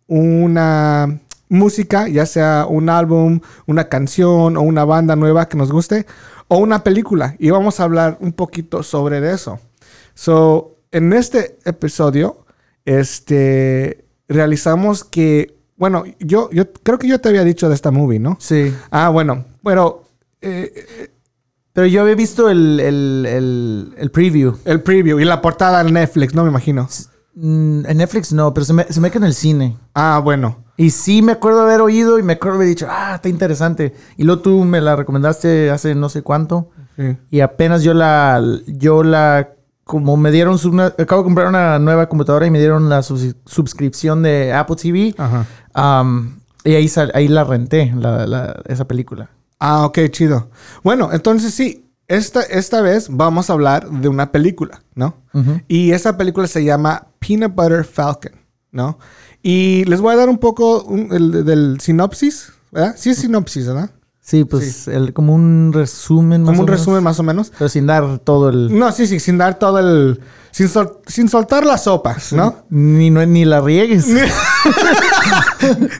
una música, ya sea un álbum, una canción o una banda nueva que nos guste, o una película. Y vamos a hablar un poquito sobre eso. So, en este episodio, este, realizamos que, bueno, yo, yo creo que yo te había dicho de esta movie, ¿no? Sí. Ah, bueno, pero eh, Pero yo había visto el, el, el, el preview. el preview y la portada en Netflix, no me imagino. Mm, en Netflix no, pero se me, se me queda en el cine. Ah, bueno. Y sí me acuerdo haber oído y me acuerdo haber dicho, ah, está interesante. Y luego tú me la recomendaste hace no sé cuánto. Sí. Y apenas yo la, yo la, como me dieron, su- una- acabo de comprar una nueva computadora y me dieron la sus- suscripción de Apple TV. Ajá. um, y ahí, sal- ahí la renté, la, la- esa película. Ah, ok, chido. Bueno, entonces sí, esta, esta vez vamos a hablar de una película, ¿no? Y esa película se llama Peanut Butter Falcon, ¿no? Y les voy a dar un poco un- el- del sinopsis, ¿verdad? Sí es sinopsis, ¿verdad? Sí, pues el- como un resumen más Como o un menos. resumen más o menos. Pero sin dar todo el... No, sí, sí, sin dar todo el... Sin, sol- sin soltar la sopa, ¿no? Ni, no- ni la riegues. (laughs)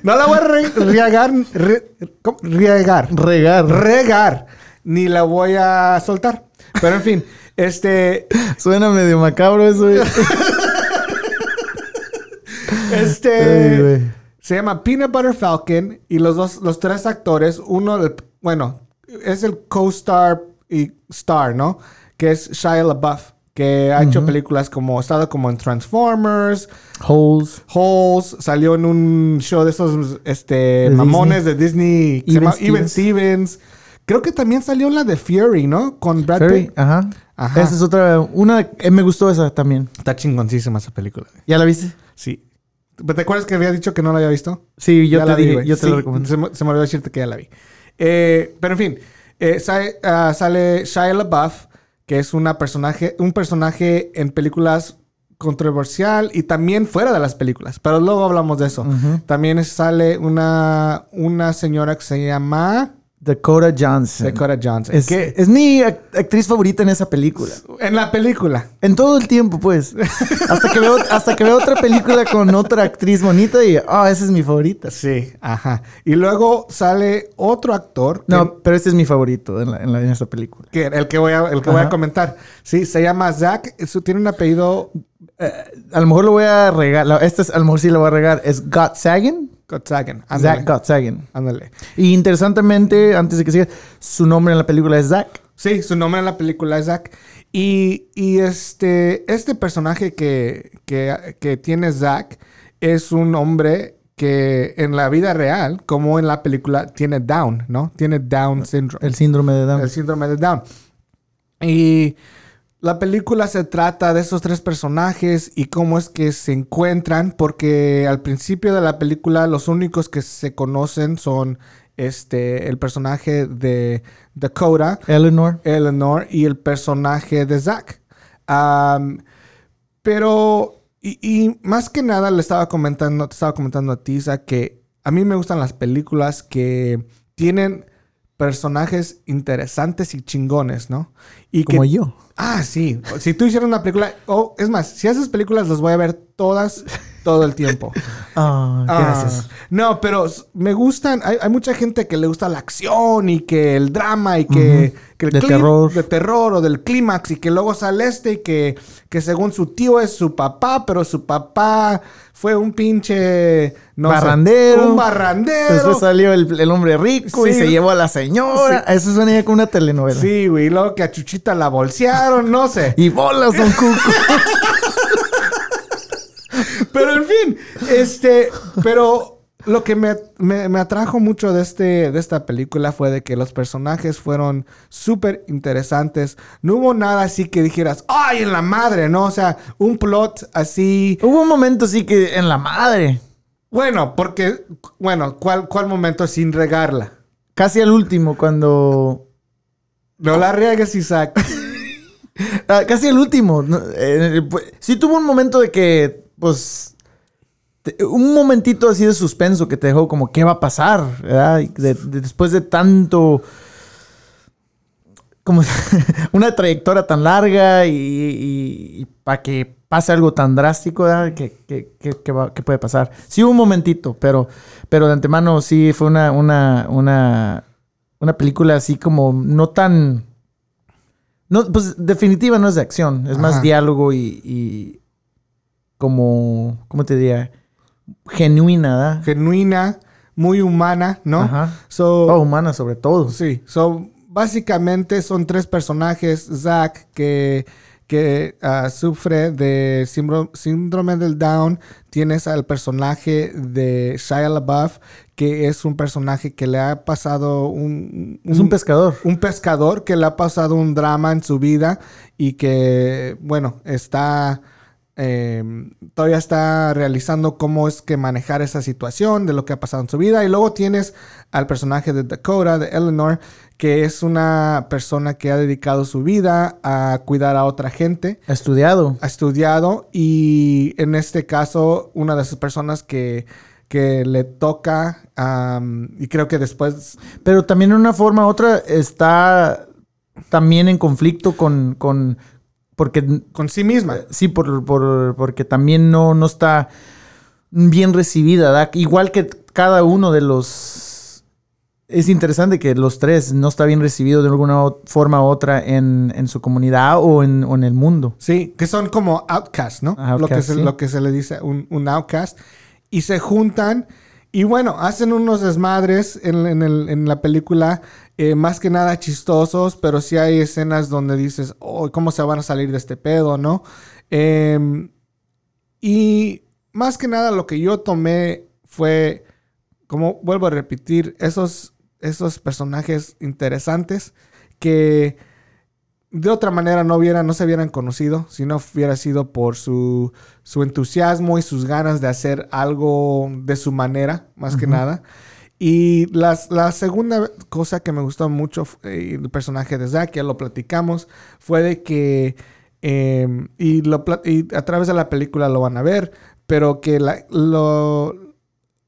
No la voy a re- regar, re- ¿cómo? regar, Regar. regar, ni la voy a soltar. Pero en fin, (laughs) este, Suena medio macabro eso. (laughs) este, Ay. Se llama Peanut Butter Falcon y los dos, los tres actores, uno, bueno, es el co-star y star, ¿no? Que es Shia LaBeouf, que ha hecho películas como, ha estado como en Transformers, Holes. Halls, salió en un show de esos este, De mamones de Disney, que se Even llama Even Stevens. Creo que también salió en la de Fury, ¿no? Con Brad Ferry, Pitt. Ajá. Ajá. Esa es otra. Una. eh, me gustó esa también. Está chingoncísima esa película. ¿Ya la viste? Sí. ¿Te acuerdas que había dicho que no la había visto? Sí, yo Ya te la vi, dije. güey. yo te Sí, la recomiendo. Se, me- se me olvidó decirte que ya la vi. Eh, pero en fin, eh, sale, ah, sale Shia LaBeouf, que es una personaje, un personaje en películas controversial y también fuera de las películas. Pero luego hablamos de eso. También sale una, una señora que se llama Dakota Johnson. Dakota Johnson. Es, que es mi act- actriz favorita en esa película. en la película. En todo el tiempo, pues. (laughs) Hasta que veo, hasta que veo otra película con otra actriz bonita y, ah, esa es mi favorita. Sí, ajá. Y luego sale otro actor. que- No, pero este es mi favorito en, la, en, la- en esa película. que el que voy a, el que voy a comentar. Sí, se llama Zach. Eso tiene un apellido A lo mejor lo voy a regar. Este es, a lo mejor sí lo voy a regar. Es Gottsagen. Gottsagen. Zach Gottsagen. Ándale. Y interesantemente, antes de que siga, su nombre en la película es Zach. Sí, su nombre en la película es Zach. Y, y este, este personaje que, que, que tiene Zach es un hombre que en la vida real, como en la película, tiene Down, ¿no? Tiene Down syndrome. El síndrome de Down. el síndrome de Down. Y la película se trata de esos tres personajes y cómo es que se encuentran, porque al principio de la película los únicos que se conocen son este el personaje de Dakota, Eleanor. Eleanor y el personaje de Zack. Pero, y, y más que nada le estaba comentando, te estaba comentando a ti, Zack, que a mí me gustan las películas que tienen personajes interesantes y chingones, ¿no? Y Como que, yo. Ah, sí. Si tú hicieras una película, o es más, si haces películas, las voy a ver todas, todo el tiempo. (laughs) Ah, Ah, gracias. no, pero me gustan. Hay, hay mucha gente que le gusta la acción y que el drama y que, que el De terror. De terror o del clímax y que luego sale este y que, que según su tío es su papá, pero su papá fue un pinche. No sé, Barrandero. un barrandero. Después salió el, el hombre rico y se llevó a la señora. Eso suena ya como una telenovela. Sí, güey. y Luego que a Chuchita la bolsearon, no sé. (laughs) Y bolas, Don Cuco. (laughs) Pero en fin, este, pero lo que me, me- me atrajo mucho de, este, de esta película fue de que los personajes fueron súper interesantes. No hubo nada así que dijeras, ¡ay, en la madre! ¿No? O sea, un plot así. Hubo un momento sí que en la madre. Bueno, porque, bueno, ¿cuál, cuál momento sin regarla? Casi al último, cuando. No la riegues, Isaac. (laughs) Ah, casi al último. eh, pues, sí tuvo un momento de que, pues. te- un momentito así de suspenso que te dejó como, ¿qué va a pasar? ¿verdad? Y de- de- después de tanto. como (laughs) una trayectoria tan larga y, para que pase algo tan drástico ¿Qué que, puede pasar. Sí un momentito, pero, pero de antemano sí fue una, una, una, una película así como no tan... No, pues definitiva no es de acción, es más diálogo y, y, como, ¿cómo te diría? Genuina, ¿verdad? Genuina, muy humana, ¿no? Ajá. oh, humana sobre todo. Sí, so básicamente son tres personajes. Zack, que, que ah, sufre de síndrome del Down. Tienes al personaje de Shia LaBeouf, que es un personaje que le ha pasado un, un... Es un pescador. Un pescador que le ha pasado un drama en su vida y que, bueno, está Em, todavía está realizando cómo es que manejar esa situación de lo que ha pasado en su vida. Y luego tienes al personaje de Dakota, de Eleanor, que es una persona que ha dedicado su vida a cuidar a otra gente. Ha estudiado. Ha estudiado y en este caso una de esas personas que, que le toca y creo que después... Pero también de una forma u otra está también en conflicto con, con porque, con sí misma. Sí, por, porque también no, no está bien recibida. Igual que cada uno de los... Es interesante que los tres no está bien recibido de alguna forma u otra en, su comunidad o en, el mundo. Sí, que son como outcasts, ¿no? lo, que se, lo que se le dice un, un outcast. Y se juntan y bueno, hacen unos desmadres en, en la película eh, más que nada chistosos, pero sí hay escenas donde dices, oh, ¿cómo se van a salir de este pedo, no? Em, y más que nada lo que yo tomé fue, como vuelvo a repetir, esos, esos personajes interesantes que de otra manera no, hubiera, no se hubieran conocido si no hubiera sido por su, su entusiasmo y sus ganas de hacer algo de su manera, más que nada. Y la segunda cosa que me gustó mucho, eh, el personaje de Zack, ya lo platicamos, fue de que, em, y, lo, a través de la película lo van a ver, pero que los,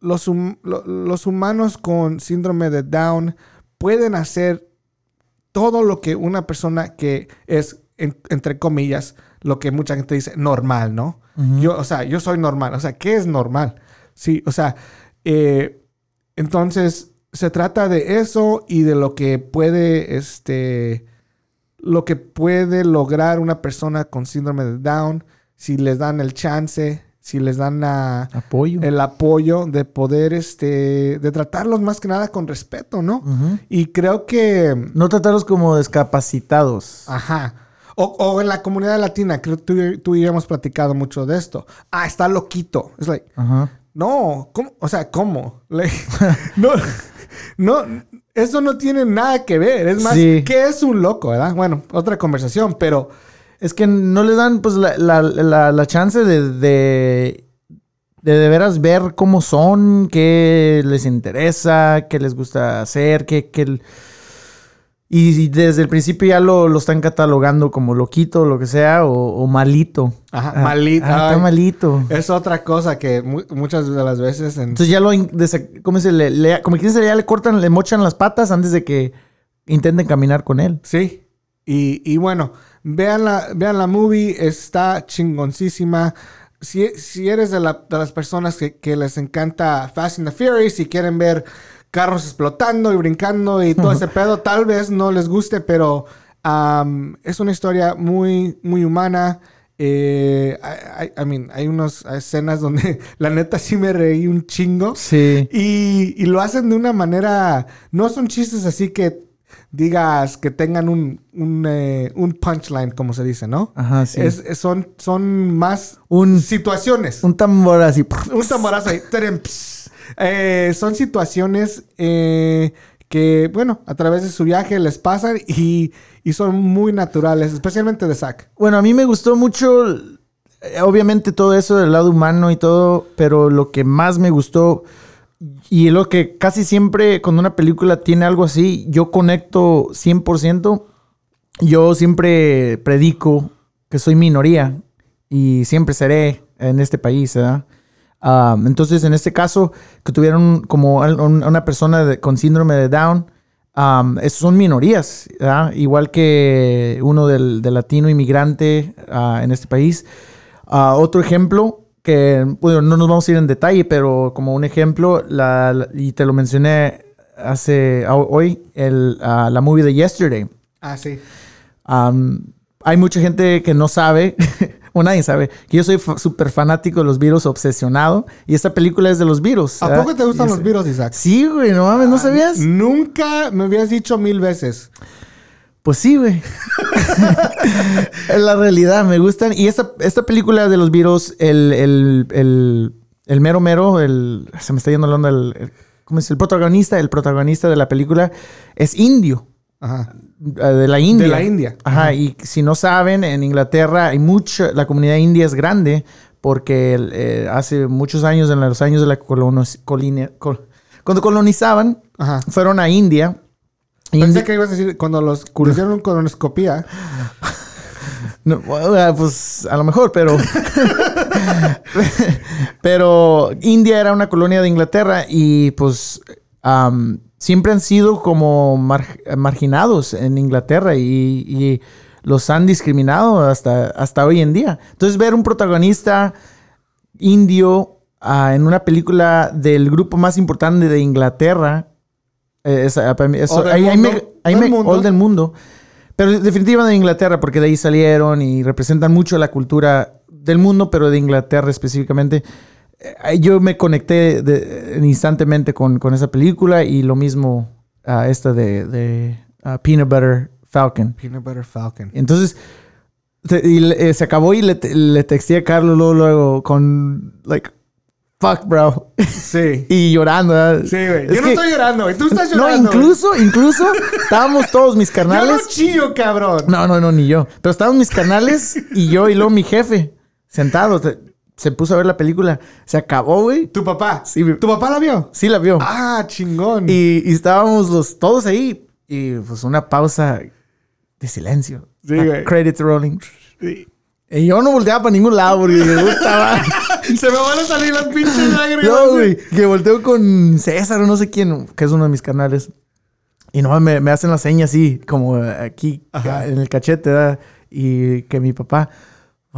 los humanos con síndrome de Down pueden hacer todo lo que una persona que es, entre comillas, lo que mucha gente dice, normal, ¿no? Yo, o sea, yo soy normal. O sea, ¿qué es normal? Sí, o sea, eh, entonces, se trata de eso y de lo que puede, este, lo que puede lograr una persona con síndrome de Down si les dan el chance, si les dan apoyo. el apoyo de poder, este, de tratarlos más que nada con respeto, ¿no? Y creo que... No tratarlos como discapacitados. Ajá. O, en la comunidad latina, creo que tú, y yo hemos platicado mucho de esto. Ah, está loquito. Es like, Ajá. No, ¿cómo? O sea, ¿cómo? (laughs) no, no, eso no tiene nada que ver. Es más, ¿qué es un loco, verdad? Bueno, otra conversación, pero... Es que no le dan, pues, la, chance de, de, de, veras ver cómo son, qué les interesa, qué les gusta hacer, qué... qué y desde el principio ya lo, lo están catalogando como loquito, lo que sea, o, malito. Ajá, ah, malito. Ah, está malito. Es otra cosa que muchas de las veces... Entonces ya lo... ¿Cómo se le, le Como que ya le cortan, le mochan las patas antes de que intenten caminar con él. Sí. Y, y bueno, vean la, vean la movie, está chingoncísima. Si, si eres de, la, de las personas que, que les encanta Fast and the Furious y quieren ver carros explotando y brincando y todo ese (laughs) pedo. Tal vez no les guste, pero es una historia muy, muy humana. Eh, I, mean, hay unas escenas donde (laughs) la neta sí me reí un chingo. Sí. Y, lo hacen de una manera. No son chistes así que digas que tengan un, un, eh, punchline, como se dice, ¿no? Ajá, sí. son, son más un, situaciones. Un tambor así. Un tamborazo ahí. Eh, son situaciones eh, que, bueno, a través de su viaje les pasan y, son muy naturales, especialmente de Zack. Bueno, a mí me gustó mucho, eh, obviamente todo eso del lado humano y todo, pero lo que más me gustó y lo que casi siempre cuando una película tiene algo así, yo conecto 100%. Yo siempre predico que soy minoría y siempre seré en este país, ¿verdad? Entonces, en este caso, que tuvieron como una persona con síndrome de Down, es- son minorías, ¿verdad? igual que uno del, del latino inmigrante ah, en este país. Ah, otro ejemplo que, bueno, no nos vamos a ir en detalle, pero como un ejemplo, la, la- y te lo mencioné hace hoy, el, ah, la movie de Yesterday. Ah, sí. Hay mucha gente que no sabe, (laughs) o nadie sabe, que yo soy súper fanático de los Beatles, obsesionado, y esta película es de los Beatles. ¿A poco te gustan los virus, Isaac? Sí, güey, no mames, ¿no sabías? Nunca me habías dicho mil veces. Pues sí, güey. (laughs) es la realidad, me gustan. Y esta, esta película de los Beatles, el, el, el, el mero mero, el, se me está yendo hablando el, el- ¿cómo es? El protagonista, el protagonista de la película es indio. Ajá. Eh, De la India. De la India. Ajá, y si no saben, en Inglaterra hay mucha, la comunidad india es grande porque eh, hace muchos años, en los años de la colina- col- cuando colonizaban, Ajá. fueron a India. Pensé Indi- que ibas a decir cuando los hicieron (laughs) colonoscopía. No, bueno, pues a lo mejor, pero. (laughs) (laughs) pero India era una colonia de Inglaterra y pues siempre han sido como mar- marginados en Inglaterra y, y los han discriminado hasta, hasta hoy en día. Entonces, ver un protagonista indio ah, en una película del grupo más importante de Inglaterra. eh, es- ah, O ahí- ahí me- mundo. ahí Del me- mundo. o del mundo. Pero definitivamente de Inglaterra, porque de ahí salieron y representan mucho la cultura del mundo, pero de Inglaterra específicamente. Eh, Yo me conecté de- instantemente con, con esa película y lo mismo a esta de, de, ah, Peanut Butter Falcon. Peanut Butter Falcon. Entonces, te- y le- eh, se acabó y le, le texté a Carlos luego, luego con, like, fuck, bro. Sí. (laughs) y llorando. ¿verdad? Sí, güey. Es Yo no que- estoy llorando. Tú estás No, llorando. güey. incluso, incluso, estábamos todos mis (laughs) Yo no chillo, cabrón. No, no, no, ni yo. Pero estaban mis canales y yo y luego mi jefe sentado. te- Se puso a ver la película. Se acabó, güey. Tu papá. Sí. ¿Tu papá la vio? Sí la vio. Ah, chingón. Y, y estábamos los, todos ahí. Y pues una pausa de silencio. Sí, güey. Credits rolling. Sí. Y yo no volteaba para ningún lado porque madre. (laughs) Se me van a salir las pinches (laughs) lágrimas. No, güey. Que volteo con César o no sé quién, que es uno de mis canales. Y no me, me hacen la seña así, como aquí Ajá. en el cachete, ¿verdad? Y que mi papá,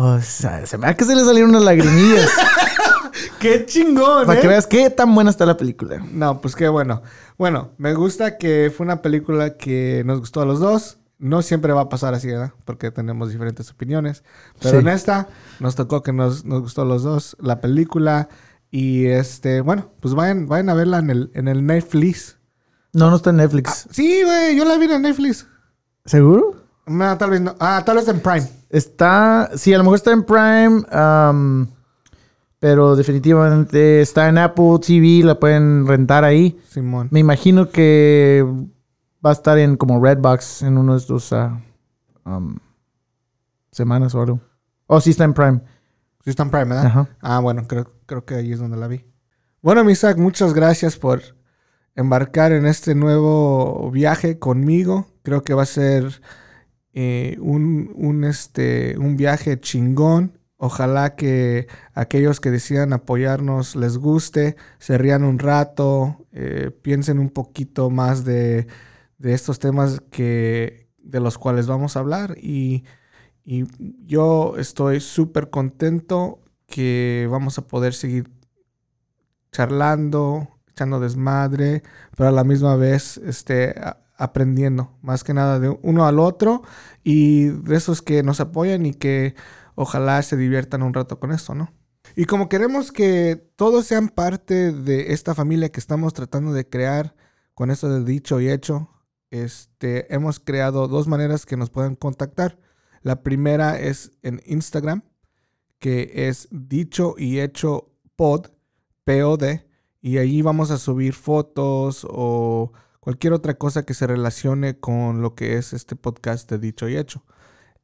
o sea, se me da que se le salieron unas lagrimillas. (laughs) Qué chingón, para ¿eh? que veas qué tan buena está la película. No, pues qué bueno. Bueno, me gusta que fue una película que nos gustó a los dos. No siempre va a pasar así, ¿verdad? Porque tenemos diferentes opiniones. Pero Sí. en esta nos tocó que nos, nos gustó a los dos la película. Y este, bueno, pues vayan, vayan a verla en el, en el Netflix. No, no está en Netflix. Sí, güey, yo la vi en Netflix. ¿Seguro? No, tal vez no. Ah, tal vez en Prime. Está, sí, a lo mejor está en Prime, pero definitivamente está en Apple TV, la pueden rentar ahí. Simón. Me imagino que va a estar en como Redbox en uno de estos ah, um, semanas o algo. Oh, sí está en Prime. Sí está en Prime, ¿verdad? Ajá. Ah, bueno, creo, creo que ahí es donde la vi. Bueno, mi Isaac, muchas gracias por embarcar en este nuevo viaje conmigo. Creo que va a ser eh, un, un, este, un viaje chingón. Ojalá que aquellos que decidan apoyarnos les guste, se rían un rato, eh, piensen un poquito más de, de estos temas que, de los cuales vamos a hablar y, y yo estoy súper contento que vamos a poder seguir charlando, echando desmadre, pero a la misma vez este, aprendiendo, más que nada de uno al otro y de esos que nos apoyan y que ojalá se diviertan un rato con esto, ¿no? Y como queremos que todos sean parte de esta familia que estamos tratando de crear con esto de dicho y hecho, este, hemos creado dos maneras que nos pueden contactar. La primera es en Instagram, que es dicho y hecho pod, y ahí vamos a subir fotos o cualquier otra cosa que se relacione con lo que es este podcast de dicho y hecho.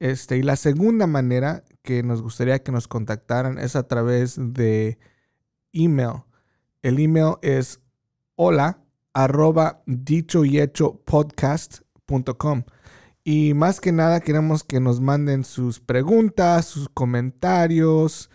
Este, y la segunda manera que nos gustaría que nos contactaran es a través de email. El email es hola arroba dicho y hecho podcast.com. Y más que nada queremos que nos manden sus preguntas, sus comentarios,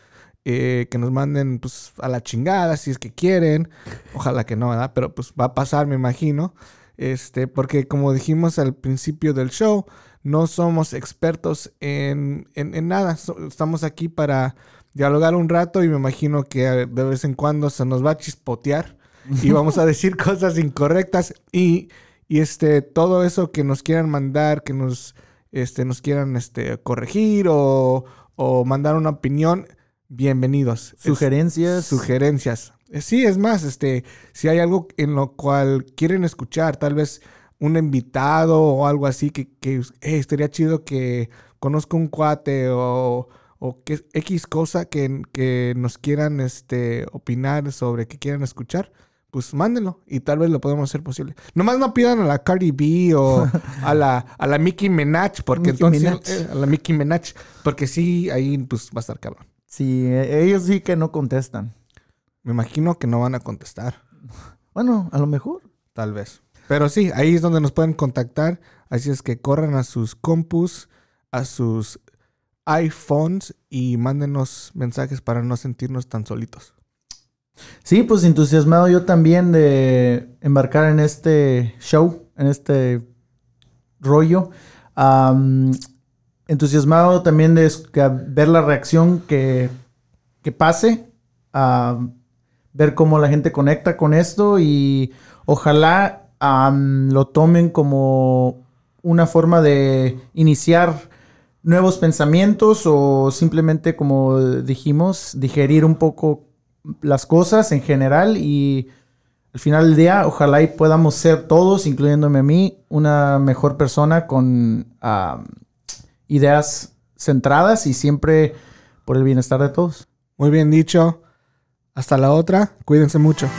eh, que nos manden pues a la chingada si es que quieren. Ojalá que no, ¿verdad? Pero pues va a pasar, me imagino. Este, porque como dijimos al principio del show, no somos expertos en, en, nada. estamos aquí para dialogar un rato y me imagino que de vez en cuando se nos va a chispotear y (laughs) vamos a decir cosas incorrectas y, y, este, todo eso que nos quieran mandar, que nos, este, nos quieran este, corregir o, o mandar una opinión, bienvenidos. Sugerencias. sugerencias. Eh, sí, es más, este, si hay algo en lo cual quieren escuchar, tal vez un invitado o algo así, que, que estaría chido que conozca un cuate o, o que X cosa que, que, nos quieran este, opinar sobre, que quieran escuchar, pues mándenlo y tal vez lo podemos hacer posible. Nomás no pidan a la Cardi B o (laughs) a la, a la Mickey Minaj, porque entonces... Eh, a la Mickey Minaj, porque sí, ahí pues va a estar cabrón. Sí, e, ellos sí que no contestan. Me imagino que no van a contestar. Bueno, a lo mejor. Tal vez. Pero sí, ahí es donde nos pueden contactar. Así es que corran a sus compus, a sus iPhones y mándenos mensajes para no sentirnos tan solitos. Sí, pues entusiasmado yo también de embarcar en este show, en este rollo. Entusiasmado también de ver la reacción que, que pase ver cómo la gente conecta con esto y ojalá lo tomen como una forma de iniciar nuevos pensamientos o simplemente, como dijimos, digerir un poco las cosas en general y al final del día, ojalá y podamos ser todos, incluyéndome a mí, una mejor persona con ideas centradas y siempre por el bienestar de todos. Muy bien dicho. Hasta la otra, cuídense mucho.